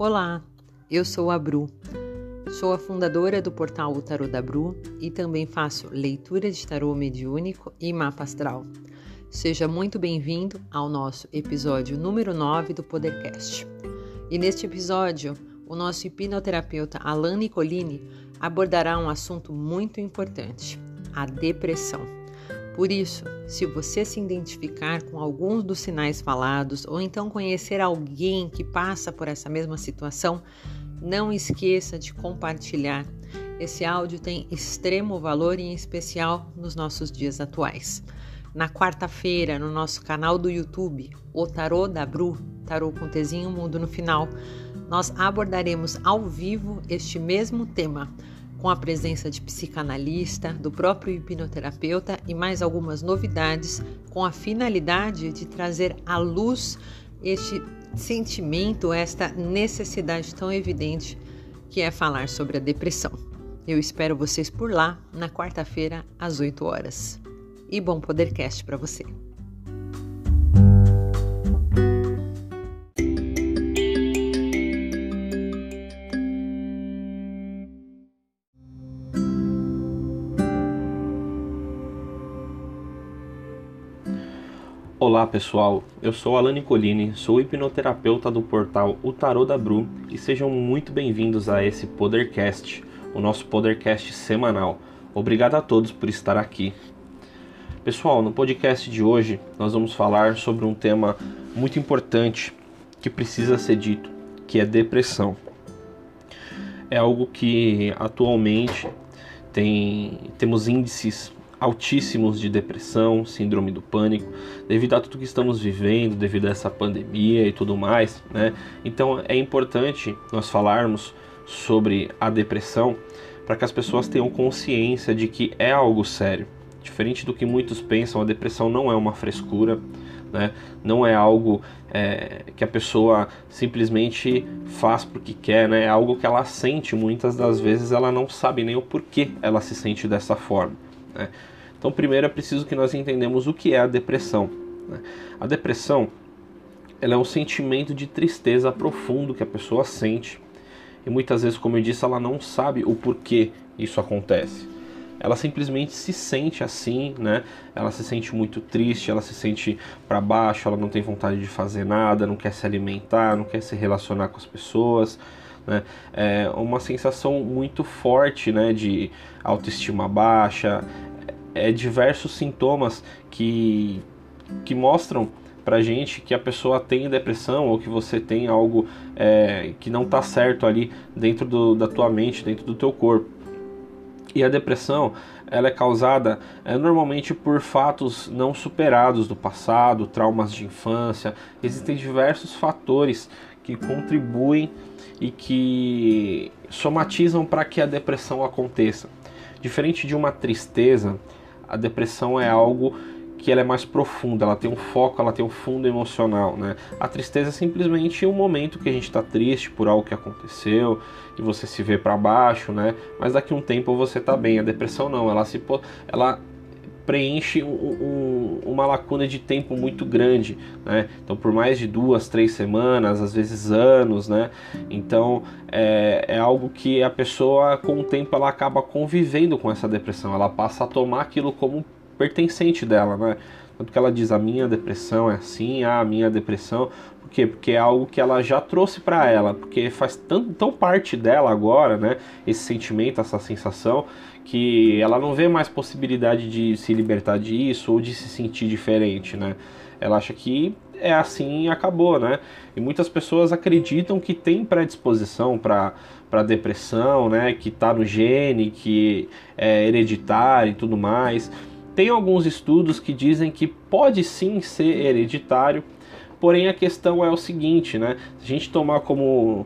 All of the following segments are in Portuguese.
Olá, eu sou a Bru. Sou a fundadora do portal O Tarô da Bru e também faço leitura de tarô mediúnico e mapa astral. Seja muito bem-vindo ao nosso episódio número 9 do Podercast. E neste episódio, o nosso hipnoterapeuta Alan Nicolini abordará um assunto muito importante: a depressão. Por isso, se você se identificar com alguns dos sinais falados ou então conhecer alguém que passa por essa mesma situação, não esqueça de compartilhar. Esse áudio tem extremo valor em especial nos nossos dias atuais. Na quarta-feira, no nosso canal do YouTube, O Tarô da Bru, Tarô com Tezinho Mundo no final, nós abordaremos ao vivo este mesmo tema com a presença de psicanalista, do próprio hipnoterapeuta e mais algumas novidades, com a finalidade de trazer à luz este sentimento, esta necessidade tão evidente que é falar sobre a depressão. Eu espero vocês por lá na quarta-feira às 8 horas. E bom Podercast para você. Olá pessoal, eu sou Alan Nicolini, sou hipnoterapeuta do portal O Tarô da Bru e sejam muito bem-vindos a esse Podercast, o nosso Podercast semanal. Obrigado a todos por estar aqui. Pessoal, no podcast de hoje nós vamos falar sobre um tema muito importante que precisa ser dito, que é depressão. É algo que atualmente tem, temos índices altíssimos de depressão, síndrome do pânico, devido a tudo que estamos vivendo, devido a essa pandemia e tudo mais, né? Então é importante nós falarmos sobre a depressão para que as pessoas tenham consciência de que é algo sério. Diferente do que muitos pensam, a depressão não é uma frescura, né? não é algo é, que a pessoa simplesmente faz porque quer, né? é algo que ela sente. Muitas das vezes ela não sabe nem o porquê ela se sente dessa forma. Né? Então, primeiro é preciso que nós entendamos o que é a depressão. Né? A depressão ela é um sentimento de tristeza profundo que a pessoa sente e muitas vezes, como eu disse, ela não sabe o porquê isso acontece. Ela simplesmente se sente assim, né? Ela se sente muito triste, ela se sente para baixo, ela não tem vontade de fazer nada, não quer se alimentar, não quer se relacionar com as pessoas, né? É uma sensação muito forte, né? De autoestima baixa, é, diversos sintomas que, que mostram pra gente que a pessoa tem depressão ou que você tem algo é, que não tá certo ali dentro do, da tua mente, dentro do teu corpo. E a depressão ela é causada é, normalmente por fatos não superados do passado, traumas de infância. Existem diversos fatores que contribuem e que somatizam para que a depressão aconteça. Diferente de uma tristeza, a depressão é algo que ela é mais profunda, ela tem um foco, ela tem um fundo emocional, né? A tristeza é simplesmente um momento que a gente está triste por algo que aconteceu e você se vê para baixo, né? Mas daqui a um tempo você está bem. A depressão não, ela se ela preenche um, um, uma lacuna de tempo muito grande, né? Então, por mais de duas, três semanas, às vezes anos, né? Então, é, é algo que a pessoa, com o tempo, ela acaba convivendo com essa depressão, ela passa a tomar aquilo como pertencente dela, né? Tanto que ela diz: a minha depressão é assim, ah, a minha depressão. Por quê? Porque é algo que ela já trouxe para ela, porque faz tão, tão parte dela agora, né? Esse sentimento, essa sensação, que ela não vê mais possibilidade de se libertar disso ou de se sentir diferente, né? Ela acha que é assim e acabou, né? E muitas pessoas acreditam que tem predisposição para para depressão, né? Que tá no gene, que é hereditário e tudo mais. Tem alguns estudos que dizem que pode sim ser hereditário, porém a questão é o seguinte, né? Se a gente tomar como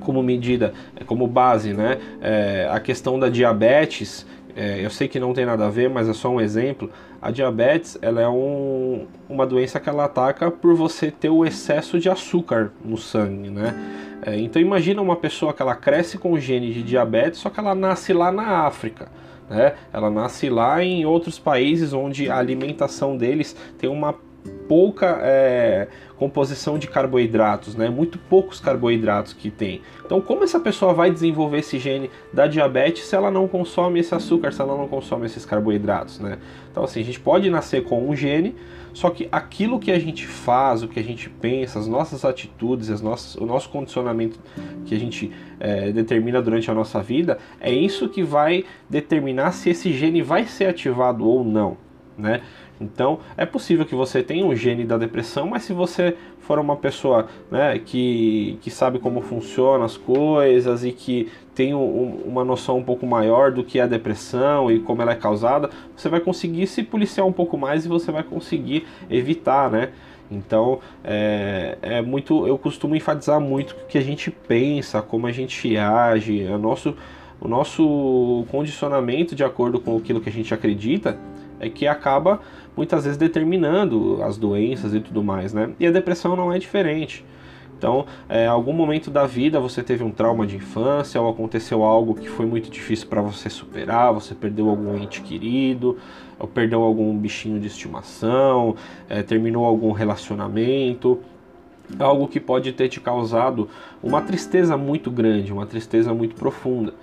como medida, é, como base, né? É, a questão da diabetes, é, eu sei que não tem nada a ver, mas é só um exemplo. A diabetes, ela é um, uma doença que ela ataca por você ter o excesso de açúcar no sangue, né? É, então imagina uma pessoa que ela cresce com gene de diabetes, só que ela nasce lá na África. Né? Ela nasce lá em outros países onde a alimentação deles tem uma pouca é, composição de carboidratos, né? Muito poucos carboidratos que tem. Então, como essa pessoa vai desenvolver esse gene da diabetes se ela não consome esse açúcar, se ela não consome esses carboidratos, né? Então, assim, a gente pode nascer com um gene, só que aquilo que a gente faz, o que a gente pensa, as nossas atitudes, as nossas, o nosso condicionamento que a gente é, determina durante a nossa vida, é isso que vai determinar se esse gene vai ser ativado ou não, né? Então, é possível que você tenha um gene da depressão, mas se você for uma pessoa né, que, que sabe como funcionam as coisas e que tem um, uma noção um pouco maior do que é a depressão e como ela é causada, você vai conseguir se policiar um pouco mais e você vai conseguir evitar, né? Então, é, é muito, eu costumo enfatizar muito o que a gente pensa, como a gente age, o nosso, o nosso condicionamento de acordo com aquilo que a gente acredita é que acaba muitas vezes determinando as doenças e tudo mais, né? E a depressão não é diferente. Então, é, algum momento da vida você teve um trauma de infância ou aconteceu algo que foi muito difícil para você superar, você perdeu algum ente querido, ou perdeu algum bichinho de estimação, é, terminou algum relacionamento, algo que pode ter te causado uma tristeza muito grande, uma tristeza muito profunda.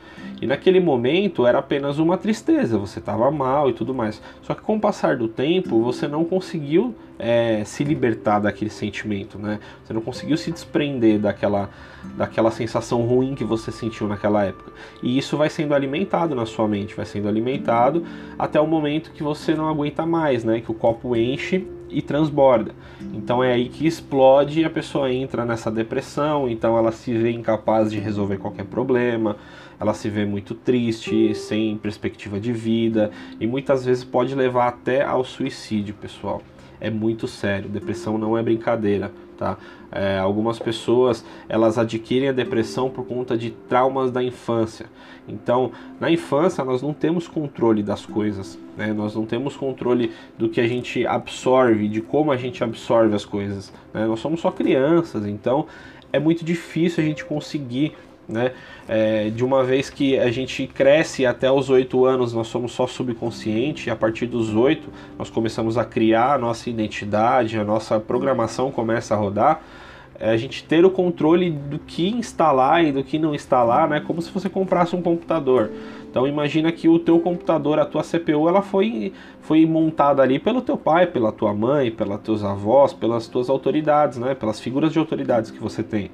E naquele momento era apenas uma tristeza, você estava mal e tudo mais. Só que com o passar do tempo você não conseguiu é, se libertar daquele sentimento, né? Você não conseguiu se desprender daquela, daquela sensação ruim que você sentiu naquela época. E isso vai sendo alimentado na sua mente, vai sendo alimentado até o momento que você não aguenta mais, né? Que o copo enche e transborda. Então é aí que explode e a pessoa entra nessa depressão, então ela se vê incapaz de resolver qualquer problema, ela se vê muito triste, sem perspectiva de vida e muitas vezes pode levar até ao suicídio, pessoal. É muito sério, depressão não é brincadeira, tá? É, algumas pessoas elas adquirem a depressão por conta de traumas da infância. Então, na infância nós não temos controle das coisas, né? Nós não temos controle do que a gente absorve, de como a gente absorve as coisas. Né? Nós somos só crianças, então é muito difícil a gente conseguir né? É, de uma vez que a gente cresce até os oito anos, nós somos só subconsciente, a partir dos oito nós começamos a criar a nossa identidade, a nossa programação começa a rodar. É a gente ter o controle do que instalar e do que não instalar, né? Como se você comprasse um computador. Então imagina que o teu computador, a tua CPU, ela foi, foi montada ali pelo teu pai, pela tua mãe, pelos teus avós, pelas tuas autoridades, né? Pelas figuras de autoridades que você tem.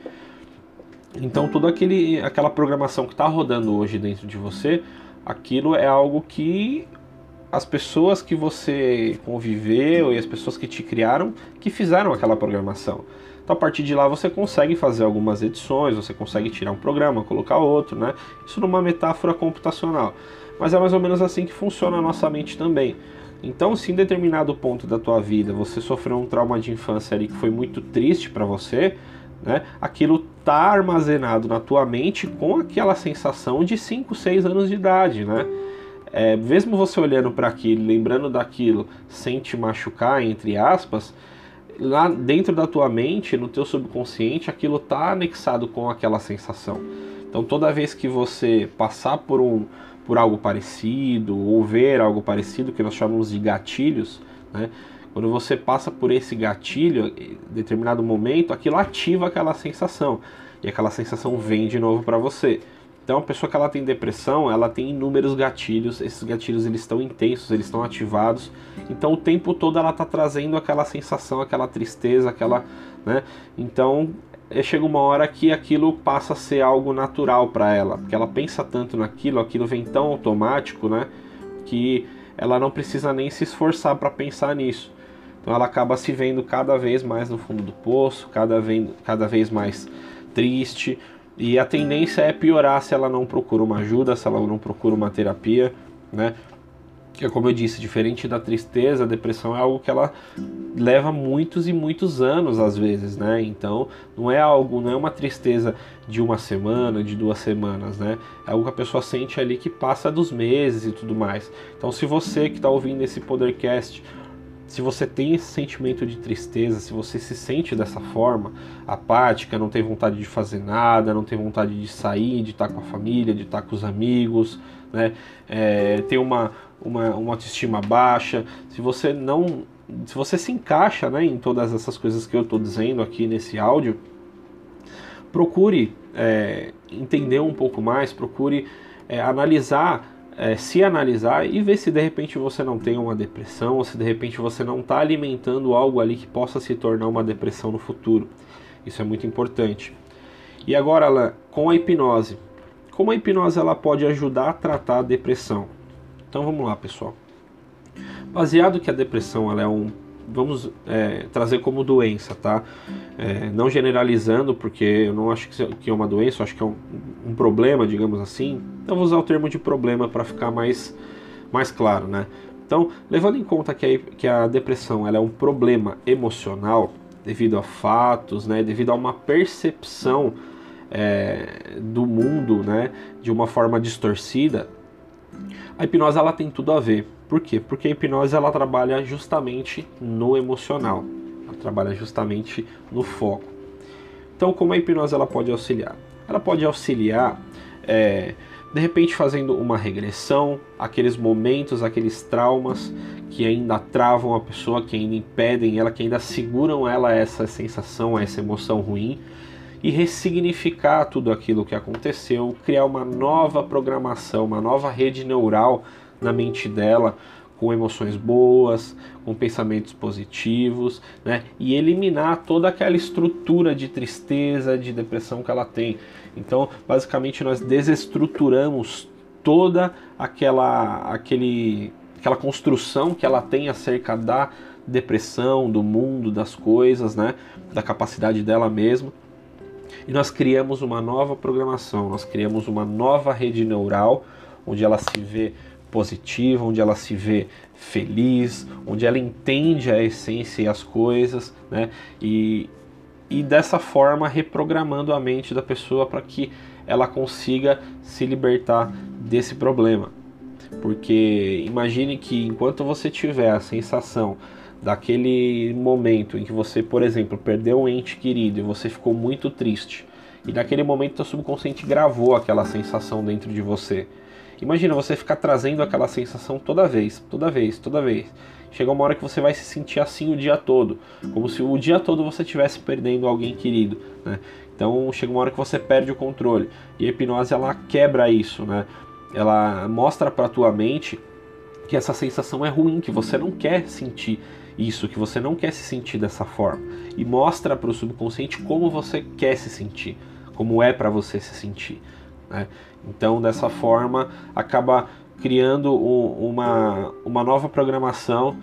Então toda aquele, aquela programação que está rodando hoje dentro de você, aquilo é algo que as pessoas que você conviveu e as pessoas que te criaram que fizeram aquela programação. Então a partir de lá você consegue fazer algumas edições, você consegue tirar um programa, colocar outro, né? Isso numa metáfora computacional. Mas é mais ou menos assim que funciona a nossa mente também. Então, se em determinado ponto da tua vida você sofreu um trauma de infância ali que foi muito triste para você, né? Aquilo tá armazenado na tua mente com aquela sensação de 5, 6 anos de idade, né? É, mesmo você olhando para aquilo, lembrando daquilo, sem te machucar, entre aspas, lá dentro da tua mente, no teu subconsciente, aquilo tá anexado com aquela sensação. Então, toda vez que você passar por um por algo parecido ou ver algo parecido que nós chamamos de gatilhos, né? Quando você passa por esse gatilho, em determinado momento, aquilo ativa aquela sensação e aquela sensação vem de novo para você. Então, a pessoa que ela tem depressão, ela tem inúmeros gatilhos. Esses gatilhos eles estão intensos, eles estão ativados. Então, o tempo todo ela está trazendo aquela sensação, aquela tristeza, aquela, né? Então, é, chega uma hora que aquilo passa a ser algo natural para ela, porque ela pensa tanto naquilo, aquilo vem tão automático, né? Que ela não precisa nem se esforçar para pensar nisso. Então ela acaba se vendo cada vez mais no fundo do poço, cada vez, cada vez mais triste. E a tendência é piorar se ela não procura uma ajuda, se ela não procura uma terapia, né? Que é como eu disse, diferente da tristeza, a depressão é algo que ela leva muitos e muitos anos às vezes, né? Então não é algo, não é uma tristeza de uma semana, de duas semanas, né? É algo que a pessoa sente ali que passa dos meses e tudo mais. Então se você que está ouvindo esse podcast se você tem esse sentimento de tristeza, se você se sente dessa forma, apática, não tem vontade de fazer nada, não tem vontade de sair, de estar com a família, de estar com os amigos, né? É, tem uma, uma, uma autoestima baixa, se você não se você se encaixa né, em todas essas coisas que eu estou dizendo aqui nesse áudio, procure é, entender um pouco mais, procure é, analisar, é, se analisar e ver se de repente você não tem uma depressão, ou se de repente você não está alimentando algo ali que possa se tornar uma depressão no futuro. Isso é muito importante. E agora, Alan, com a hipnose. Como a hipnose ela pode ajudar a tratar a depressão? Então vamos lá, pessoal. Baseado que a depressão ela é um vamos é, trazer como doença, tá? É, não generalizando, porque eu não acho que é uma doença, eu acho que é um, um problema, digamos assim. Então vou usar o termo de problema para ficar mais, mais claro, né? Então, levando em conta que a, que a depressão ela é um problema emocional, devido a fatos, né, devido a uma percepção é, do mundo né, de uma forma distorcida, a hipnose ela tem tudo a ver. Por quê? Porque a hipnose ela trabalha justamente no emocional, ela trabalha justamente no foco. Então, como a hipnose ela pode auxiliar? Ela pode auxiliar, é, de repente, fazendo uma regressão, aqueles momentos, aqueles traumas que ainda travam a pessoa, que ainda impedem ela, que ainda seguram ela essa sensação, essa emoção ruim e ressignificar tudo aquilo que aconteceu, criar uma nova programação, uma nova rede neural na mente dela, com emoções boas, com pensamentos positivos, né? E eliminar toda aquela estrutura de tristeza, de depressão que ela tem. Então, basicamente, nós desestruturamos toda aquela, aquele, aquela construção que ela tem acerca da depressão, do mundo, das coisas, né? Da capacidade dela mesma e nós criamos uma nova programação, nós criamos uma nova rede neural onde ela se vê positiva, onde ela se vê feliz, onde ela entende a essência e as coisas, né? E, e dessa forma reprogramando a mente da pessoa para que ela consiga se libertar desse problema. Porque imagine que enquanto você tiver a sensação daquele momento em que você, por exemplo, perdeu um ente querido e você ficou muito triste, e naquele momento o subconsciente gravou aquela sensação dentro de você. Imagina você ficar trazendo aquela sensação toda vez, toda vez, toda vez. Chega uma hora que você vai se sentir assim o dia todo, como se o dia todo você estivesse perdendo alguém querido, né? Então chega uma hora que você perde o controle. E a hipnose ela quebra isso, né? Ela mostra para tua mente que essa sensação é ruim, que você não quer sentir isso, que você não quer se sentir dessa forma. E mostra para o subconsciente como você quer se sentir, como é para você se sentir. Né? Então, dessa forma, acaba criando um, uma, uma nova programação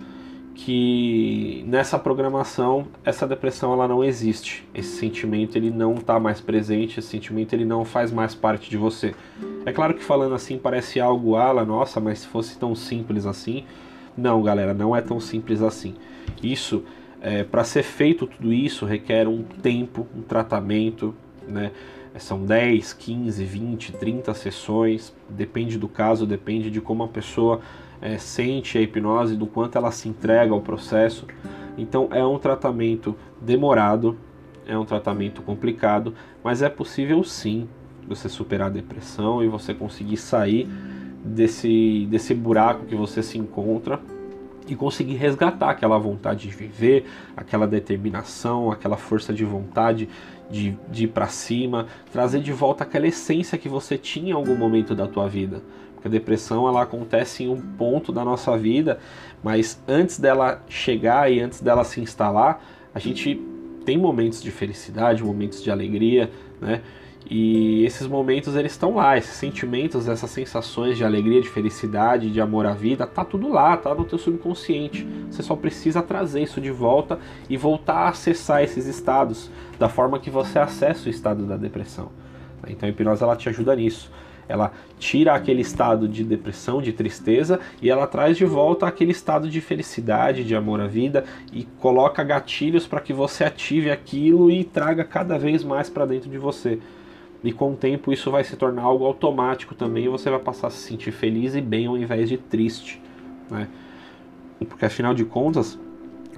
que nessa programação essa depressão ela não existe esse sentimento ele não está mais presente esse sentimento ele não faz mais parte de você é claro que falando assim parece algo ala nossa mas se fosse tão simples assim não, galera, não é tão simples assim. Isso, é, para ser feito tudo isso, requer um tempo, um tratamento, né? São 10, 15, 20, 30 sessões, depende do caso, depende de como a pessoa é, sente a hipnose, do quanto ela se entrega ao processo. Então é um tratamento demorado, é um tratamento complicado, mas é possível sim você superar a depressão e você conseguir sair desse, desse buraco que você se encontra e conseguir resgatar aquela vontade de viver, aquela determinação, aquela força de vontade de, de ir para cima, trazer de volta aquela essência que você tinha em algum momento da tua vida. Porque a depressão ela acontece em um ponto da nossa vida, mas antes dela chegar e antes dela se instalar, a gente tem momentos de felicidade, momentos de alegria, né? E esses momentos eles estão lá, esses sentimentos, essas sensações de alegria, de felicidade, de amor à vida, tá tudo lá, tá no teu subconsciente. Você só precisa trazer isso de volta e voltar a acessar esses estados da forma que você acessa o estado da depressão. Então a hipnose ela te ajuda nisso. Ela tira aquele estado de depressão, de tristeza e ela traz de volta aquele estado de felicidade, de amor à vida e coloca gatilhos para que você ative aquilo e traga cada vez mais para dentro de você. E com o tempo isso vai se tornar algo automático também e você vai passar a se sentir feliz e bem ao invés de triste. Né? Porque afinal de contas,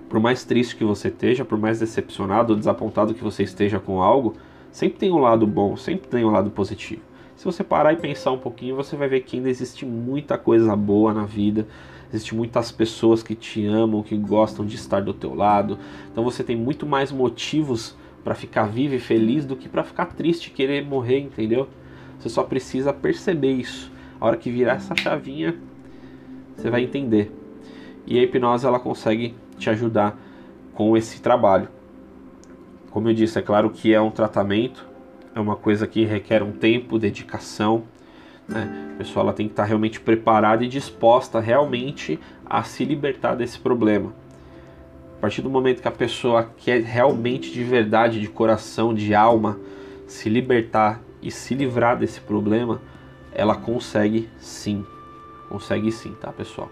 por mais triste que você esteja, por mais decepcionado ou desapontado que você esteja com algo, sempre tem um lado bom, sempre tem um lado positivo. Se você parar e pensar um pouquinho, você vai ver que ainda existe muita coisa boa na vida, Existem muitas pessoas que te amam, que gostam de estar do teu lado. Então você tem muito mais motivos para ficar vivo e feliz do que para ficar triste e querer morrer, entendeu? Você só precisa perceber isso. A hora que virar essa chavinha, você vai entender. E a hipnose ela consegue te ajudar com esse trabalho. Como eu disse, é claro que é um tratamento, é uma coisa que requer um tempo, dedicação. Né? A pessoa ela tem que estar realmente preparada e disposta realmente a se libertar desse problema. Partir do momento que a pessoa quer realmente de verdade, de coração, de alma, se libertar e se livrar desse problema, ela consegue sim. Consegue sim, tá, pessoal?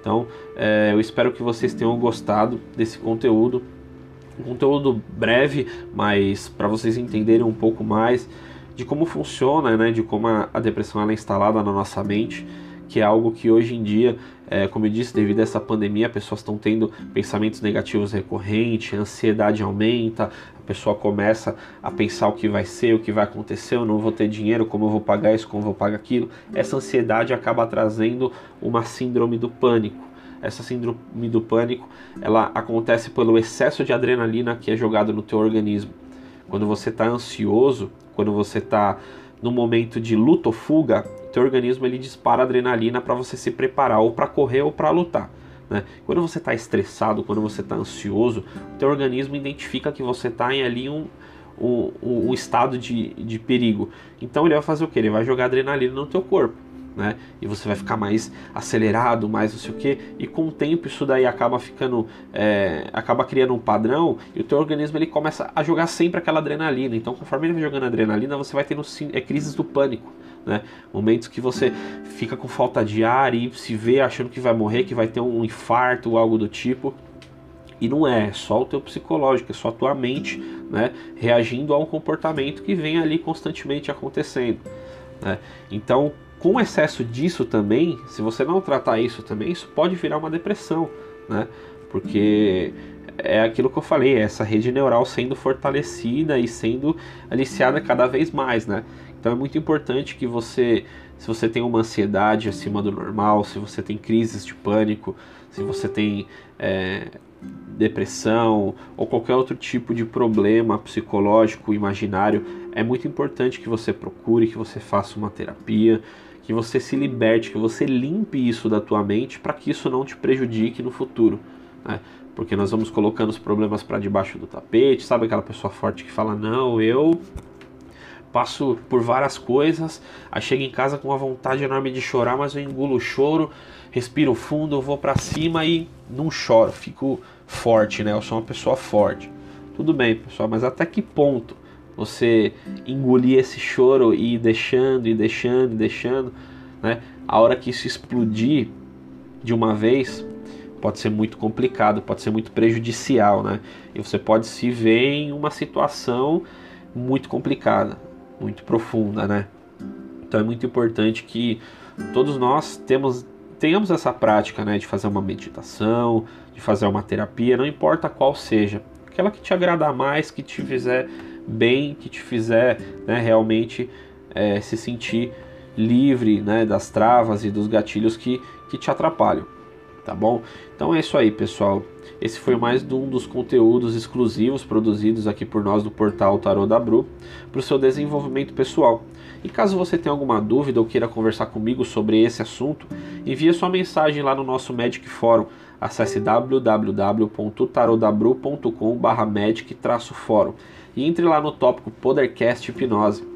Então, é, eu espero que vocês tenham gostado desse conteúdo. Um conteúdo breve, mas para vocês entenderem um pouco mais de como funciona, né, de como a, a depressão é instalada na nossa mente, que é algo que hoje em dia, é, como eu disse, devido a essa pandemia, pessoas estão tendo pensamentos negativos recorrentes, a ansiedade aumenta, a pessoa começa a pensar o que vai ser, o que vai acontecer, eu não vou ter dinheiro, como eu vou pagar isso, como eu vou pagar aquilo. Essa ansiedade acaba trazendo uma síndrome do pânico essa síndrome do pânico, ela acontece pelo excesso de adrenalina que é jogado no teu organismo. Quando você está ansioso, quando você está no momento de luta ou fuga, teu organismo ele dispara adrenalina para você se preparar ou para correr ou para lutar. Né? Quando você está estressado, quando você está ansioso, o teu organismo identifica que você está em ali um, um, um estado de, de perigo. Então ele vai fazer o que? Ele vai jogar adrenalina no teu corpo né? E você vai ficar mais acelerado, mais não sei o que. E com o tempo isso daí acaba ficando, é, acaba criando um padrão e o teu organismo ele começa a jogar sempre aquela adrenalina. Então conforme ele vai jogando adrenalina, você vai tendo é, crises do pânico. Né? Momentos que você fica com falta de ar e se vê achando que vai morrer, que vai ter um infarto ou algo do tipo. E não é, é só o teu psicológico, é só a tua mente né, reagindo a um comportamento que vem ali constantemente acontecendo. Né? Então, com excesso disso também, se você não tratar isso também, isso pode virar uma depressão, né? Porque é aquilo que eu falei, é essa rede neural sendo fortalecida e sendo aliciada cada vez mais, né? Então é muito importante que você, se você tem uma ansiedade acima do normal, se você tem crises de pânico, se você tem é, depressão ou qualquer outro tipo de problema psicológico, imaginário, é muito importante que você procure, que você faça uma terapia, que você se liberte, que você limpe isso da tua mente para que isso não te prejudique no futuro. Né? Porque nós vamos colocando os problemas para debaixo do tapete, sabe aquela pessoa forte que fala: Não, eu passo por várias coisas, aí chego em casa com uma vontade enorme de chorar, mas eu engulo o choro, respiro fundo, vou para cima e não choro, fico forte, né? Eu sou uma pessoa forte. Tudo bem, pessoal, mas até que ponto você engolir esse choro e ir deixando e deixando e deixando, né? A hora que isso explodir de uma vez, pode ser muito complicado, pode ser muito prejudicial, né? E você pode se ver em uma situação muito complicada, muito profunda, né? Então é muito importante que todos nós temos tenhamos essa prática, né, de fazer uma meditação, de fazer uma terapia, não importa qual seja, aquela que te agradar mais, que te fizer bem que te fizer né, realmente é, se sentir livre né, das travas e dos gatilhos que, que te atrapalham. Tá bom? Então é isso aí, pessoal. Esse foi mais um dos conteúdos exclusivos produzidos aqui por nós do portal Tarot da Bru para o seu desenvolvimento pessoal. E caso você tenha alguma dúvida ou queira conversar comigo sobre esse assunto, envie sua mensagem lá no nosso Magic Fórum. Acesse www.tarodabru.com/magic-fórum e entre lá no tópico Podercast Hipnose.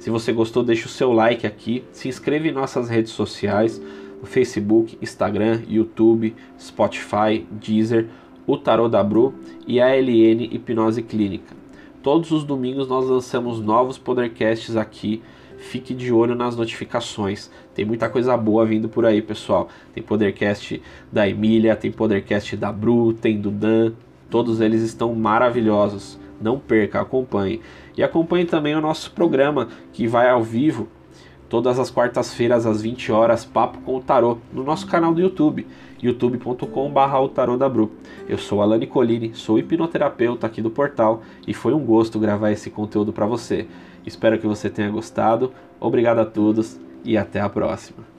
Se você gostou, deixe o seu like aqui, se inscreva em nossas redes sociais, no Facebook, Instagram, YouTube, Spotify, Deezer, o Tarot da Bru e a LN Hipnose Clínica. Todos os domingos nós lançamos novos podcasts aqui. Fique de olho nas notificações. Tem muita coisa boa vindo por aí, pessoal. Tem podcast da Emília, tem podcast da Bru, tem do Dan. Todos eles estão maravilhosos. Não perca, acompanhe. E acompanhe também o nosso programa que vai ao vivo todas as quartas-feiras às 20 horas, Papo com o Tarô, no nosso canal do YouTube, youtube.com.br. Eu sou Alane Colini, sou hipnoterapeuta aqui do portal e foi um gosto gravar esse conteúdo para você. Espero que você tenha gostado. Obrigado a todos e até a próxima.